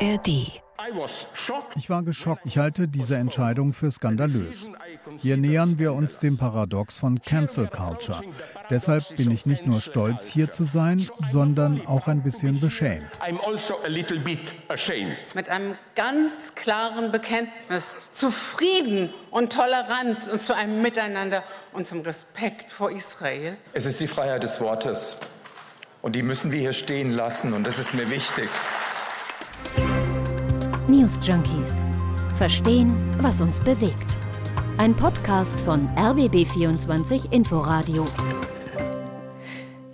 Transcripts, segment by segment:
ARD ich war geschockt. Ich halte diese Entscheidung für skandalös. Hier nähern wir uns dem Paradox von Cancel Culture. Deshalb bin ich nicht nur stolz, hier zu sein, sondern auch ein bisschen beschämt. Also Mit einem ganz klaren Bekenntnis zu Frieden und Toleranz und zu einem Miteinander und zum Respekt vor Israel. Es ist die Freiheit des Wortes. Und die müssen wir hier stehen lassen. Und das ist mir wichtig. News Junkies. Verstehen, was uns bewegt. Ein Podcast von RBB24 Inforadio.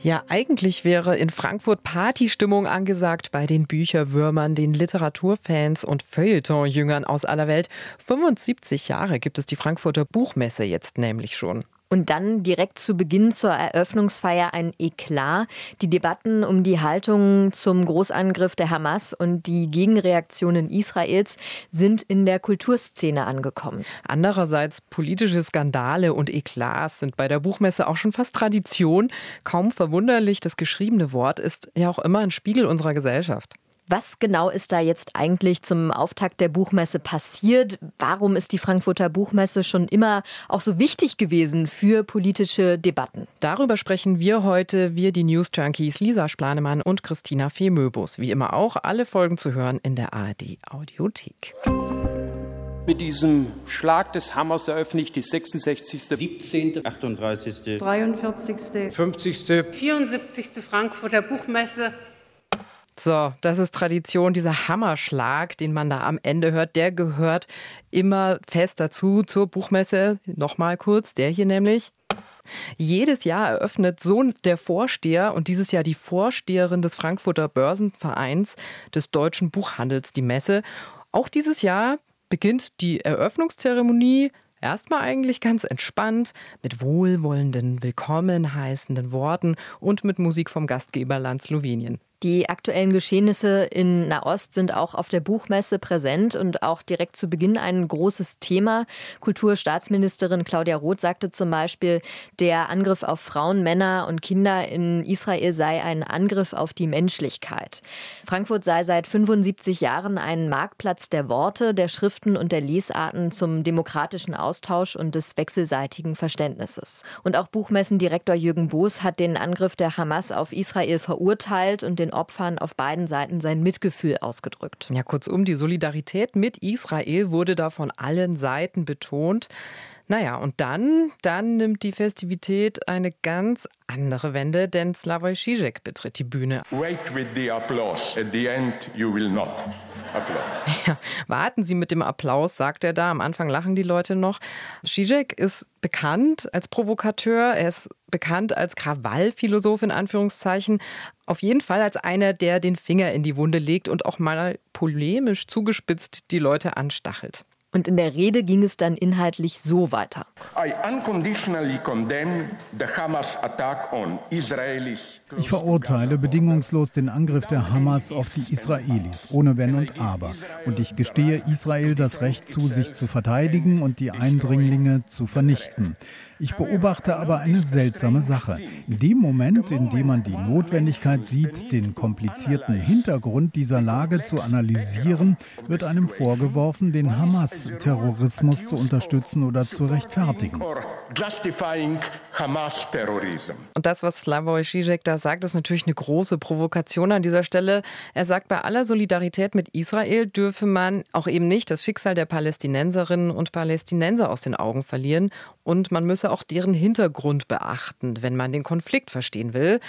Ja, eigentlich wäre in Frankfurt Partystimmung angesagt bei den Bücherwürmern, den Literaturfans und Feuilleton-Jüngern aus aller Welt. 75 Jahre gibt es die Frankfurter Buchmesse jetzt nämlich schon. Und dann direkt zu Beginn zur Eröffnungsfeier ein Eklat. Die Debatten um die Haltung zum Großangriff der Hamas und die Gegenreaktionen Israels sind in der Kulturszene angekommen. Andererseits politische Skandale und Eklats sind bei der Buchmesse auch schon fast Tradition. Kaum verwunderlich, das geschriebene Wort ist ja auch immer ein Spiegel unserer Gesellschaft. Was genau ist da jetzt eigentlich zum Auftakt der Buchmesse passiert? Warum ist die Frankfurter Buchmesse schon immer auch so wichtig gewesen für politische Debatten? Darüber sprechen wir heute, wir die News Junkies Lisa Splanemann und Christina Fehmöbus. Wie immer auch alle Folgen zu hören in der ARD Audiothek. Mit diesem Schlag des Hammers eröffne ich die 66., 17., 38., 43., 50., 74. Frankfurter Buchmesse so, das ist Tradition. Dieser Hammerschlag, den man da am Ende hört, der gehört immer fest dazu zur Buchmesse. Nochmal kurz, der hier nämlich. Jedes Jahr eröffnet so der Vorsteher und dieses Jahr die Vorsteherin des Frankfurter Börsenvereins des deutschen Buchhandels die Messe. Auch dieses Jahr beginnt die Eröffnungszeremonie Erstmal eigentlich ganz entspannt, mit wohlwollenden, willkommen heißenden Worten und mit Musik vom Gastgeberland Slowenien. Die aktuellen Geschehnisse in Nahost sind auch auf der Buchmesse präsent und auch direkt zu Beginn ein großes Thema. Kulturstaatsministerin Claudia Roth sagte zum Beispiel, der Angriff auf Frauen, Männer und Kinder in Israel sei ein Angriff auf die Menschlichkeit. Frankfurt sei seit 75 Jahren ein Marktplatz der Worte, der Schriften und der Lesarten zum demokratischen Austausch und des wechselseitigen Verständnisses. Und auch Buchmessendirektor Jürgen Boos hat den Angriff der Hamas auf Israel verurteilt und den Opfern auf beiden Seiten sein Mitgefühl ausgedrückt. Ja, kurzum, die Solidarität mit Israel wurde da von allen Seiten betont. Naja, und dann, dann nimmt die Festivität eine ganz andere Wende, denn Slavoj Žižek betritt die Bühne. Wait with the applause. At the end you will not. Ja, warten Sie mit dem Applaus, sagt er da. Am Anfang lachen die Leute noch. Žižek ist bekannt als Provokateur, er ist bekannt als Krawallphilosoph in Anführungszeichen. Auf jeden Fall als einer, der den Finger in die Wunde legt und auch mal polemisch zugespitzt die Leute anstachelt. Und in der Rede ging es dann inhaltlich so weiter. Ich verurteile bedingungslos den Angriff der Hamas auf die Israelis, ohne Wenn und Aber. Und ich gestehe Israel das Recht zu, sich zu verteidigen und die Eindringlinge zu vernichten. Ich beobachte aber eine seltsame Sache. In dem Moment, in dem man die Notwendigkeit sieht, den komplizierten Hintergrund dieser Lage zu analysieren, wird einem vorgeworfen, den Hamas-Terrorismus zu unterstützen oder zu rechtfertigen. Und das, was Slavoj Žižek da sagt, ist natürlich eine große Provokation an dieser Stelle. Er sagt, bei aller Solidarität mit Israel dürfe man auch eben nicht das Schicksal der Palästinenserinnen und Palästinenser aus den Augen verlieren und man müsse auch deren Hintergrund beachten, wenn man den Konflikt verstehen will.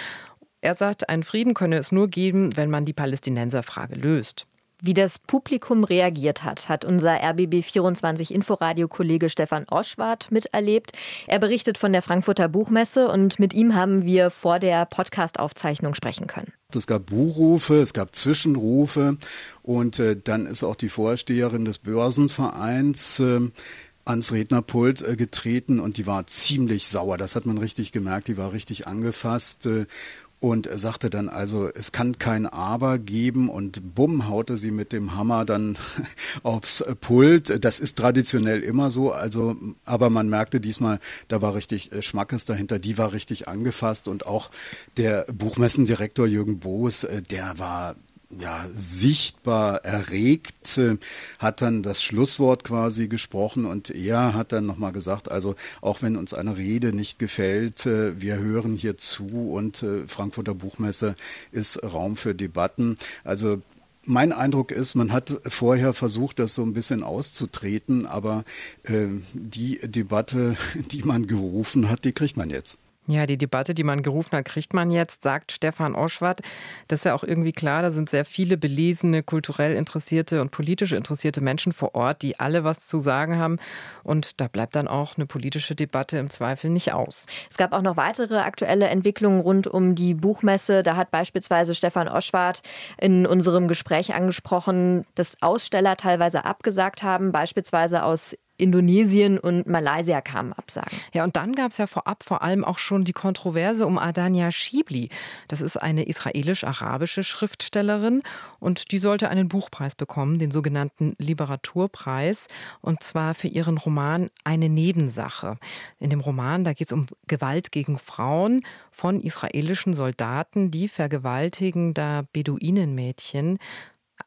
Er sagt, einen Frieden könne es nur geben, wenn man die Palästinenserfrage löst. Wie das Publikum reagiert hat, hat unser RBB24 Inforadio-Kollege Stefan Oschwart miterlebt. Er berichtet von der Frankfurter Buchmesse und mit ihm haben wir vor der Podcast-Aufzeichnung sprechen können. Es gab Buchrufe, es gab Zwischenrufe und äh, dann ist auch die Vorsteherin des Börsenvereins äh, ans Rednerpult äh, getreten und die war ziemlich sauer. Das hat man richtig gemerkt. Die war richtig angefasst äh, und sagte dann also, es kann kein Aber geben und bumm haute sie mit dem Hammer dann aufs Pult. Das ist traditionell immer so, also aber man merkte diesmal, da war richtig äh, Schmackes dahinter, die war richtig angefasst und auch der Buchmessendirektor Jürgen Boos, der war ja, sichtbar erregt, äh, hat dann das Schlusswort quasi gesprochen und er hat dann nochmal gesagt, also auch wenn uns eine Rede nicht gefällt, äh, wir hören hier zu und äh, Frankfurter Buchmesse ist Raum für Debatten. Also mein Eindruck ist, man hat vorher versucht, das so ein bisschen auszutreten, aber die Debatte, die man gerufen hat, die kriegt man jetzt. Ja, die Debatte, die man gerufen hat, kriegt man jetzt, sagt Stefan Oschwart. Das ist ja auch irgendwie klar, da sind sehr viele belesene, kulturell interessierte und politisch interessierte Menschen vor Ort, die alle was zu sagen haben. Und da bleibt dann auch eine politische Debatte im Zweifel nicht aus. Es gab auch noch weitere aktuelle Entwicklungen rund um die Buchmesse. Da hat beispielsweise Stefan Oschwart in unserem Gespräch angesprochen, dass Aussteller teilweise abgesagt haben, beispielsweise aus Indonesien und Malaysia kamen Absagen. Ja, und dann gab es ja vorab vor allem auch schon die Kontroverse um Adania Shibli. Das ist eine israelisch-arabische Schriftstellerin und die sollte einen Buchpreis bekommen, den sogenannten Liberaturpreis, und zwar für ihren Roman Eine Nebensache. In dem Roman, da geht es um Gewalt gegen Frauen von israelischen Soldaten, die vergewaltigen da Beduinenmädchen.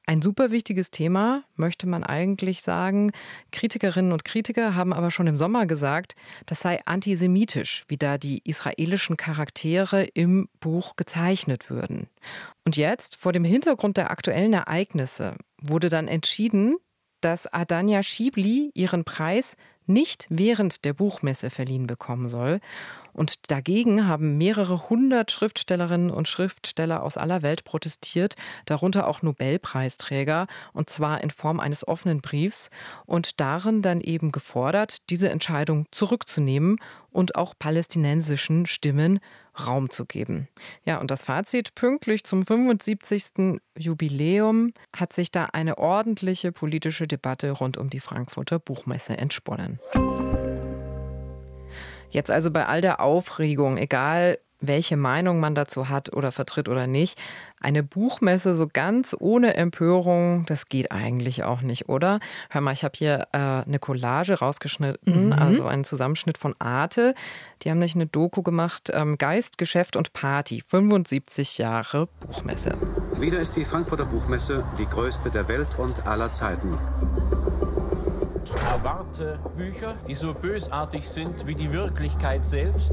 Ein super wichtiges Thema, möchte man eigentlich sagen. Kritikerinnen und Kritiker haben aber schon im Sommer gesagt, das sei antisemitisch, wie da die israelischen Charaktere im Buch gezeichnet würden. Und jetzt, vor dem Hintergrund der aktuellen Ereignisse, wurde dann entschieden, dass Adania Schibli ihren Preis nicht während der Buchmesse verliehen bekommen soll. Und dagegen haben mehrere hundert Schriftstellerinnen und Schriftsteller aus aller Welt protestiert, darunter auch Nobelpreisträger, und zwar in Form eines offenen Briefs und darin dann eben gefordert, diese Entscheidung zurückzunehmen und auch palästinensischen Stimmen Raum zu geben. Ja, und das Fazit, pünktlich zum 75. Jubiläum hat sich da eine ordentliche politische Debatte rund um die Frankfurter Buchmesse entsponnen. Jetzt also bei all der Aufregung, egal welche Meinung man dazu hat oder vertritt oder nicht. Eine Buchmesse so ganz ohne Empörung, das geht eigentlich auch nicht, oder? Hör mal, ich habe hier äh, eine Collage rausgeschnitten, mhm. also einen Zusammenschnitt von Arte. Die haben nämlich eine Doku gemacht, ähm, Geist, Geschäft und Party, 75 Jahre Buchmesse. Wieder ist die Frankfurter Buchmesse die größte der Welt und aller Zeiten erwarte Bücher, die so bösartig sind wie die Wirklichkeit selbst?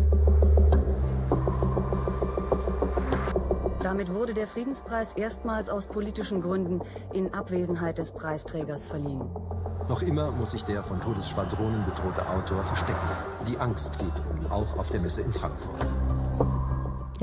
Damit wurde der Friedenspreis erstmals aus politischen Gründen in Abwesenheit des Preisträgers verliehen. Noch immer muss sich der von Todesschwadronen bedrohte Autor verstecken. Die Angst geht um, auch auf der Messe in Frankfurt.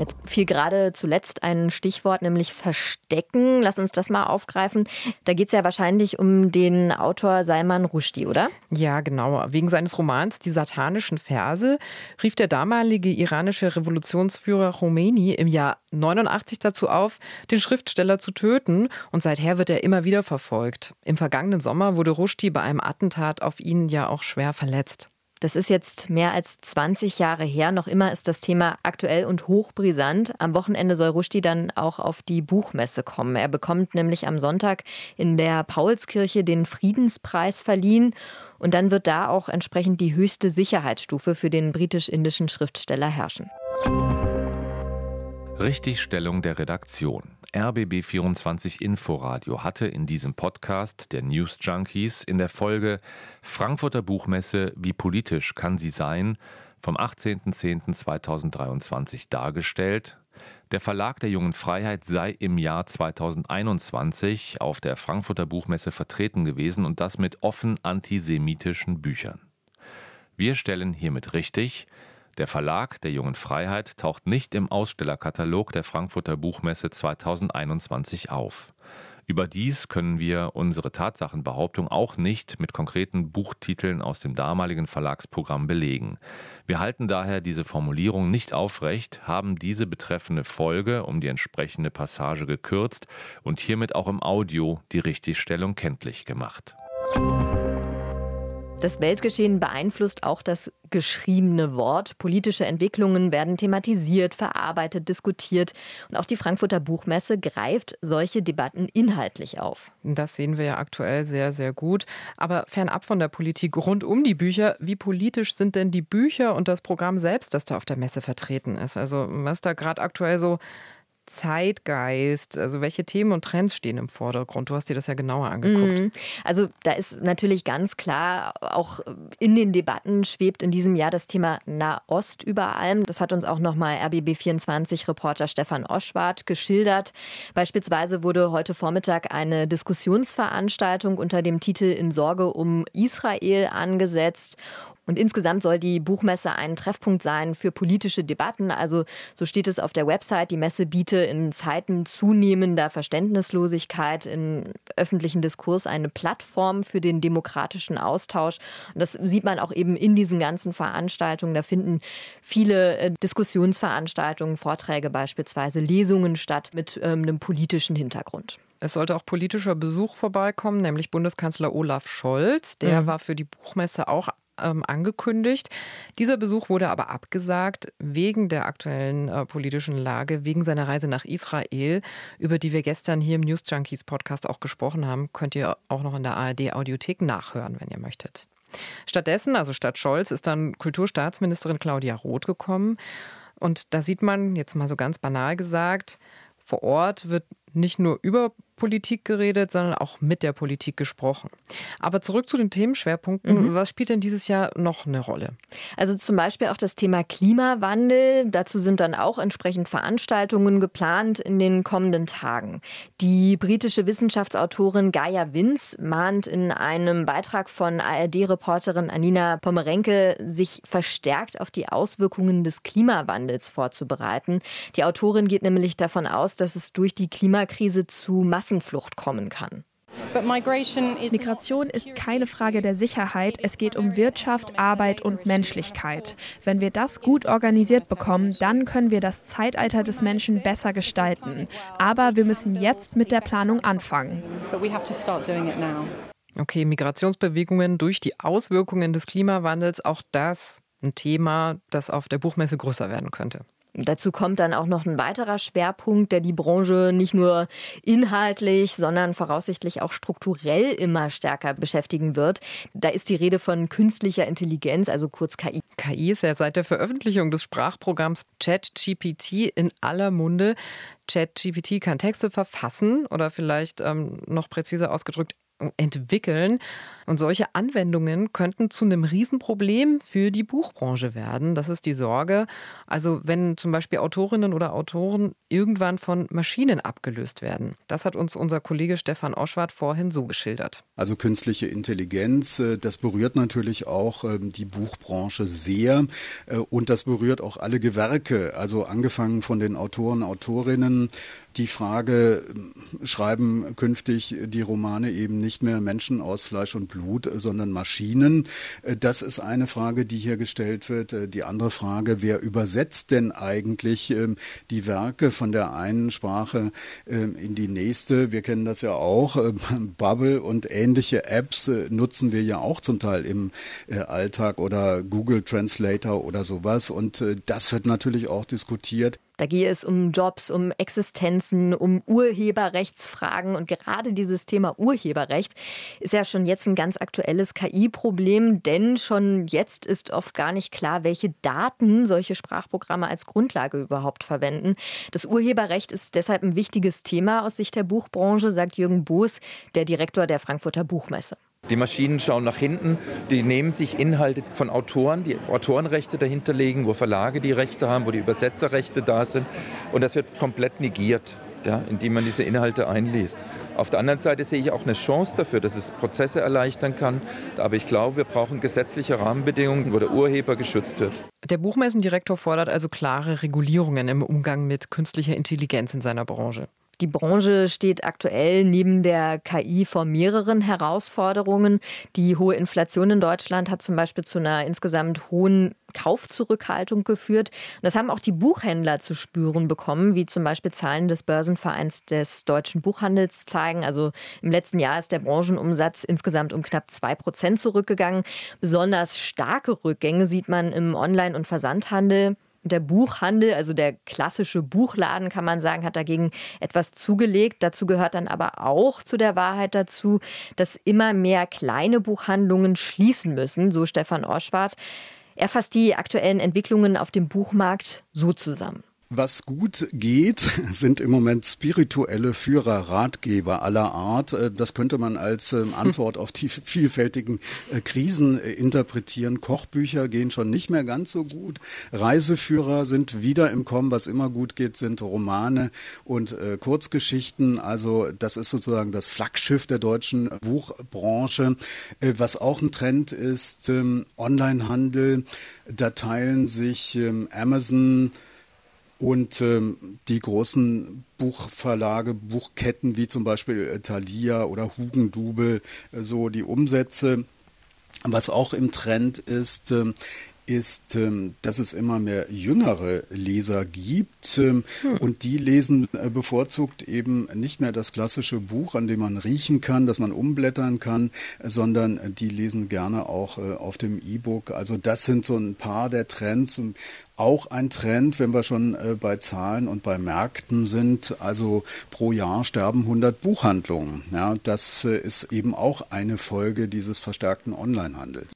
Jetzt fiel gerade zuletzt ein Stichwort, nämlich Verstecken. Lass uns das mal aufgreifen. Da geht es ja wahrscheinlich um den Autor Salman Rushdie, oder? Ja, genau. Wegen seines Romans Die satanischen Verse rief der damalige iranische Revolutionsführer Khomeini im Jahr 89 dazu auf, den Schriftsteller zu töten. Und seither wird er immer wieder verfolgt. Im vergangenen Sommer wurde Rushdie bei einem Attentat auf ihn ja auch schwer verletzt. Das ist jetzt mehr als 20 Jahre her. Noch immer ist das Thema aktuell und hochbrisant. Am Wochenende soll Rushdie dann auch auf die Buchmesse kommen. Er bekommt nämlich am Sonntag in der Paulskirche den Friedenspreis verliehen. Und dann wird da auch entsprechend die höchste Sicherheitsstufe für den britisch-indischen Schriftsteller herrschen. Richtigstellung der Redaktion. RBB24 Inforadio hatte in diesem Podcast der News Junkies in der Folge Frankfurter Buchmesse Wie politisch kann sie sein vom 18.10.2023 dargestellt. Der Verlag der Jungen Freiheit sei im Jahr 2021 auf der Frankfurter Buchmesse vertreten gewesen und das mit offen antisemitischen Büchern. Wir stellen hiermit richtig, der Verlag der Jungen Freiheit taucht nicht im Ausstellerkatalog der Frankfurter Buchmesse 2021 auf. Überdies können wir unsere Tatsachenbehauptung auch nicht mit konkreten Buchtiteln aus dem damaligen Verlagsprogramm belegen. Wir halten daher diese Formulierung nicht aufrecht, haben diese betreffende Folge um die entsprechende Passage gekürzt und hiermit auch im Audio die Richtigstellung kenntlich gemacht. Das Weltgeschehen beeinflusst auch das geschriebene Wort. Politische Entwicklungen werden thematisiert, verarbeitet, diskutiert. Und auch die Frankfurter Buchmesse greift solche Debatten inhaltlich auf. Das sehen wir ja aktuell sehr, sehr gut. Aber fernab von der Politik rund um die Bücher, wie politisch sind denn die Bücher und das Programm selbst, das da auf der Messe vertreten ist? Also was da gerade aktuell so Zeitgeist? Also welche Themen und Trends stehen im Vordergrund? Du hast dir das ja genauer angeguckt. Mhm. Also da ist natürlich ganz klar, auch in den Debatten schwebt in diesem Jahr das Thema Nahost über allem. Das hat uns auch nochmal RBB24-Reporter Stefan Oschwart geschildert. Beispielsweise wurde heute Vormittag eine Diskussionsveranstaltung unter dem Titel In Sorge um Israel angesetzt. Und insgesamt soll die Buchmesse ein Treffpunkt sein für politische Debatten. Also so steht es auf der Website. Die Messe biete in Zeiten zunehmender Verständnislosigkeit im öffentlichen Diskurs eine Plattform für den demokratischen Austausch. Und das sieht man auch eben in diesen ganzen Veranstaltungen. Da finden viele äh, Diskussionsveranstaltungen, Vorträge beispielsweise, Lesungen statt mit ähm, einem politischen Hintergrund. Es sollte auch politischer Besuch vorbeikommen, nämlich Bundeskanzler Olaf Scholz. Der mhm. war für die Buchmesse auch ähm, angekündigt. Dieser Besuch wurde aber abgesagt wegen der aktuellen äh, politischen Lage, wegen seiner Reise nach Israel, über die wir gestern hier im News Junkies Podcast auch gesprochen haben. Könnt ihr auch noch in der ARD Audiothek nachhören, wenn ihr möchtet. Stattdessen, also statt Scholz, ist dann Kulturstaatsministerin Claudia Roth gekommen. Und da sieht man, jetzt mal so ganz banal gesagt, vor Ort wird nicht nur über Politik geredet, sondern auch mit der Politik gesprochen. Aber zurück zu den Themenschwerpunkten. Mhm. Was spielt denn dieses Jahr noch eine Rolle? Also zum Beispiel auch das Thema Klimawandel. Dazu sind dann auch entsprechend Veranstaltungen geplant in den kommenden Tagen. Die britische Wissenschaftsautorin Gaia Vince mahnt in einem Beitrag von ARD-Reporterin Anina Pomerenke, sich verstärkt auf die Auswirkungen des Klimawandels vorzubereiten. Die Autorin geht nämlich davon aus, dass es durch die Klimakrise zu Massen Massenflucht kommen kann. Migration ist keine Frage der Sicherheit, es geht um Wirtschaft, Arbeit und Menschlichkeit. Wenn wir das gut organisiert bekommen, dann können wir das Zeitalter des Menschen besser gestalten. Aber wir müssen jetzt mit der Planung anfangen. Okay, Migrationsbewegungen durch die Auswirkungen des Klimawandels, auch das ein Thema, das auf der Buchmesse größer werden könnte. Dazu kommt dann auch noch ein weiterer Schwerpunkt, der die Branche nicht nur inhaltlich, sondern voraussichtlich auch strukturell immer stärker beschäftigen wird. Da ist die Rede von künstlicher Intelligenz, also kurz KI. KI ist ja seit der Veröffentlichung des Sprachprogramms ChatGPT in aller Munde. ChatGPT kann Texte verfassen oder vielleicht ähm, noch präziser ausgedrückt entwickeln. Und solche Anwendungen könnten zu einem Riesenproblem für die Buchbranche werden. Das ist die Sorge. Also wenn zum Beispiel Autorinnen oder Autoren irgendwann von Maschinen abgelöst werden. Das hat uns unser Kollege Stefan Oschwart vorhin so geschildert. Also künstliche Intelligenz, äh, das berührt natürlich auch ähm, die Buchbranche sehr äh, und das berührt auch alle Gewerke, also angefangen von den Autoren, Autorinnen die Frage, äh, schreiben künftig die Romane eben nicht mehr Menschen aus Fleisch und Blut, sondern Maschinen? Äh, das ist eine Frage, die hier gestellt wird. Äh, die andere Frage, wer übersetzt denn eigentlich ähm, die Werke von der einen Sprache ähm, in die nächste? Wir kennen das ja auch. Bubble und ähnliche Apps nutzen wir ja auch zum Teil im Alltag oder Google Translator oder sowas. Und das wird natürlich auch diskutiert. Da gehe es um Jobs, um Existenzen, um Urheberrechtsfragen. Und gerade dieses Thema Urheberrecht ist ja schon jetzt ein ganz aktuelles KI-Problem, denn schon jetzt ist oft gar nicht klar, welche Daten solche Sprachprogramme als Grundlage überhaupt verwenden. Das Urheberrecht ist deshalb ein wichtiges Thema aus Sicht der Buchbranche, sagt Jürgen Boos, der Direktor der Frankfurter Buchmesse. Die Maschinen schauen nach hinten, die nehmen sich Inhalte von Autoren, die Autorenrechte dahinter legen, wo Verlage die Rechte haben, wo die Übersetzerrechte da sind. Und das wird komplett negiert, ja, indem man diese Inhalte einliest. Auf der anderen Seite sehe ich auch eine Chance dafür, dass es Prozesse erleichtern kann. Aber ich glaube, wir brauchen gesetzliche Rahmenbedingungen, wo der Urheber geschützt wird. Der Buchmessendirektor fordert also klare Regulierungen im Umgang mit künstlicher Intelligenz in seiner Branche. Die Branche steht aktuell neben der KI vor mehreren Herausforderungen. Die hohe Inflation in Deutschland hat zum Beispiel zu einer insgesamt hohen Kaufzurückhaltung geführt. das haben auch die Buchhändler zu spüren bekommen, wie zum Beispiel Zahlen des Börsenvereins des deutschen Buchhandels zeigen. Also im letzten Jahr ist der Branchenumsatz insgesamt um knapp zwei Prozent zurückgegangen. Besonders starke Rückgänge sieht man im Online- und Versandhandel. Der Buchhandel, also der klassische Buchladen, kann man sagen, hat dagegen etwas zugelegt. Dazu gehört dann aber auch zu der Wahrheit dazu, dass immer mehr kleine Buchhandlungen schließen müssen, so Stefan Orschwart. Er fasst die aktuellen Entwicklungen auf dem Buchmarkt so zusammen. Was gut geht, sind im Moment spirituelle Führer, Ratgeber aller Art. Äh, das könnte man als ähm, Antwort auf die vielfältigen äh, Krisen äh, interpretieren. Kochbücher gehen schon nicht mehr ganz so gut. Reiseführer sind wieder im Kommen. Was immer gut geht, sind Romane und Kurzgeschichten. Also das ist sozusagen das Flaggschiff der deutschen Buchbranche. Was auch ein Trend ist, ähm, Onlinehandel. Da teilen sich ähm, Amazon, und ähm, die großen Buchverlage, Buchketten wie zum Beispiel Thalia oder Hugendubel, äh, so die Umsätze. Was auch im Trend ist, ähm, ist, ähm, dass es immer mehr jüngere Leser gibt ähm, hm. und die lesen äh, bevorzugt eben nicht mehr das klassische Buch, an dem man riechen kann, das man umblättern kann, sondern die lesen gerne auch äh, auf dem E-Book. Also das sind so ein paar der Trends und auch ein Trend, wenn wir schon äh, bei Zahlen und bei Märkten sind. Also pro Jahr sterben 100 Buchhandlungen. Ja, das ist eben auch eine Folge dieses verstärkten Onlinehandels.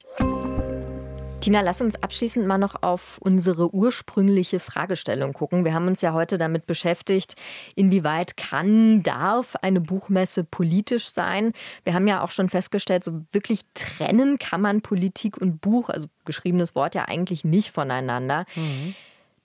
Tina, lass uns abschließend mal noch auf unsere ursprüngliche Fragestellung gucken. Wir haben uns ja heute damit beschäftigt, inwieweit kann, darf eine Buchmesse politisch sein. Wir haben ja auch schon festgestellt, so wirklich trennen kann man Politik und Buch, also geschriebenes Wort ja eigentlich nicht voneinander. Mhm.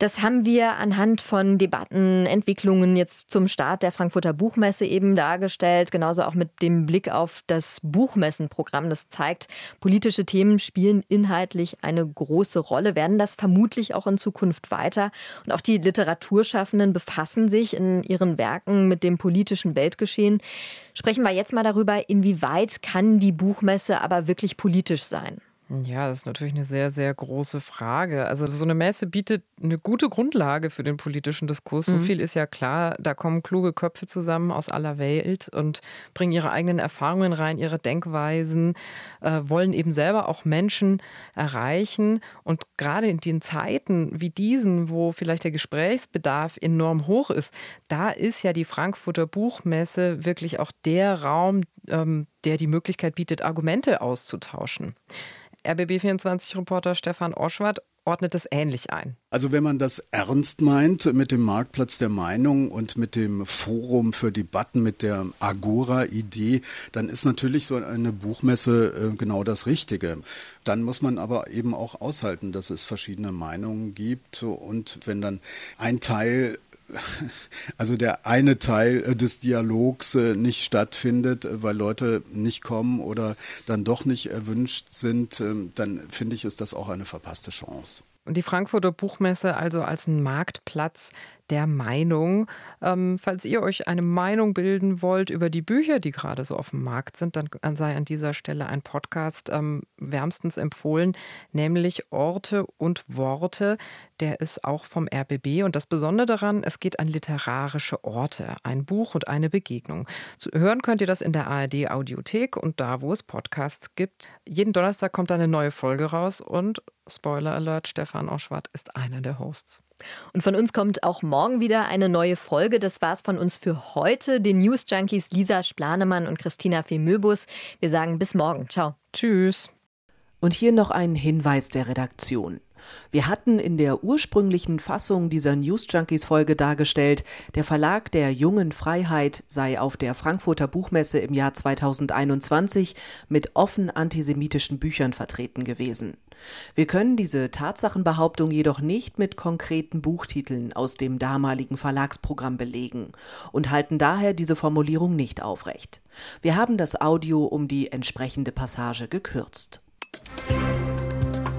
Das haben wir anhand von Debatten, Entwicklungen jetzt zum Start der Frankfurter Buchmesse eben dargestellt, genauso auch mit dem Blick auf das Buchmessenprogramm. Das zeigt, politische Themen spielen inhaltlich eine große Rolle, werden das vermutlich auch in Zukunft weiter. Und auch die Literaturschaffenden befassen sich in ihren Werken mit dem politischen Weltgeschehen. Sprechen wir jetzt mal darüber, inwieweit kann die Buchmesse aber wirklich politisch sein? Ja, das ist natürlich eine sehr, sehr große Frage. Also so eine Messe bietet eine gute Grundlage für den politischen Diskurs. So mhm. viel ist ja klar. Da kommen kluge Köpfe zusammen aus aller Welt und bringen ihre eigenen Erfahrungen rein, ihre Denkweisen, äh, wollen eben selber auch Menschen erreichen. Und gerade in den Zeiten wie diesen, wo vielleicht der Gesprächsbedarf enorm hoch ist, da ist ja die Frankfurter Buchmesse wirklich auch der Raum, ähm, der die Möglichkeit bietet, Argumente auszutauschen. RBB24-Reporter Stefan Oschwart ordnet es ähnlich ein. Also wenn man das ernst meint mit dem Marktplatz der Meinung und mit dem Forum für Debatten, mit der Agora-Idee, dann ist natürlich so eine Buchmesse äh, genau das Richtige. Dann muss man aber eben auch aushalten, dass es verschiedene Meinungen gibt und wenn dann ein Teil also der eine Teil äh, des Dialogs äh, nicht stattfindet, äh, weil Leute nicht kommen oder dann doch nicht erwünscht sind, ähm, dann finde ich, ist das auch eine verpasste Chance. Und die Frankfurter Buchmesse also als ein Marktplatz der Meinung. Ähm, falls ihr euch eine Meinung bilden wollt über die Bücher, die gerade so auf dem Markt sind, dann sei an dieser Stelle ein Podcast ähm, wärmstens empfohlen, nämlich Orte und Worte. Der ist auch vom RBB und das Besondere daran, es geht an literarische Orte, ein Buch und eine Begegnung. Zu hören könnt ihr das in der ARD Audiothek und da, wo es Podcasts gibt. Jeden Donnerstag kommt eine neue Folge raus und Spoiler Alert, Stefan Oschwart ist einer der Hosts. Und von uns kommt auch morgen wieder eine neue Folge. Das war's von uns für heute. Den News Junkies Lisa Splanemann und Christina Femöbus. Wir sagen bis morgen. Ciao. Tschüss. Und hier noch ein Hinweis der Redaktion. Wir hatten in der ursprünglichen Fassung dieser News Junkies Folge dargestellt, der Verlag der Jungen Freiheit sei auf der Frankfurter Buchmesse im Jahr 2021 mit offen antisemitischen Büchern vertreten gewesen. Wir können diese Tatsachenbehauptung jedoch nicht mit konkreten Buchtiteln aus dem damaligen Verlagsprogramm belegen und halten daher diese Formulierung nicht aufrecht. Wir haben das Audio um die entsprechende Passage gekürzt.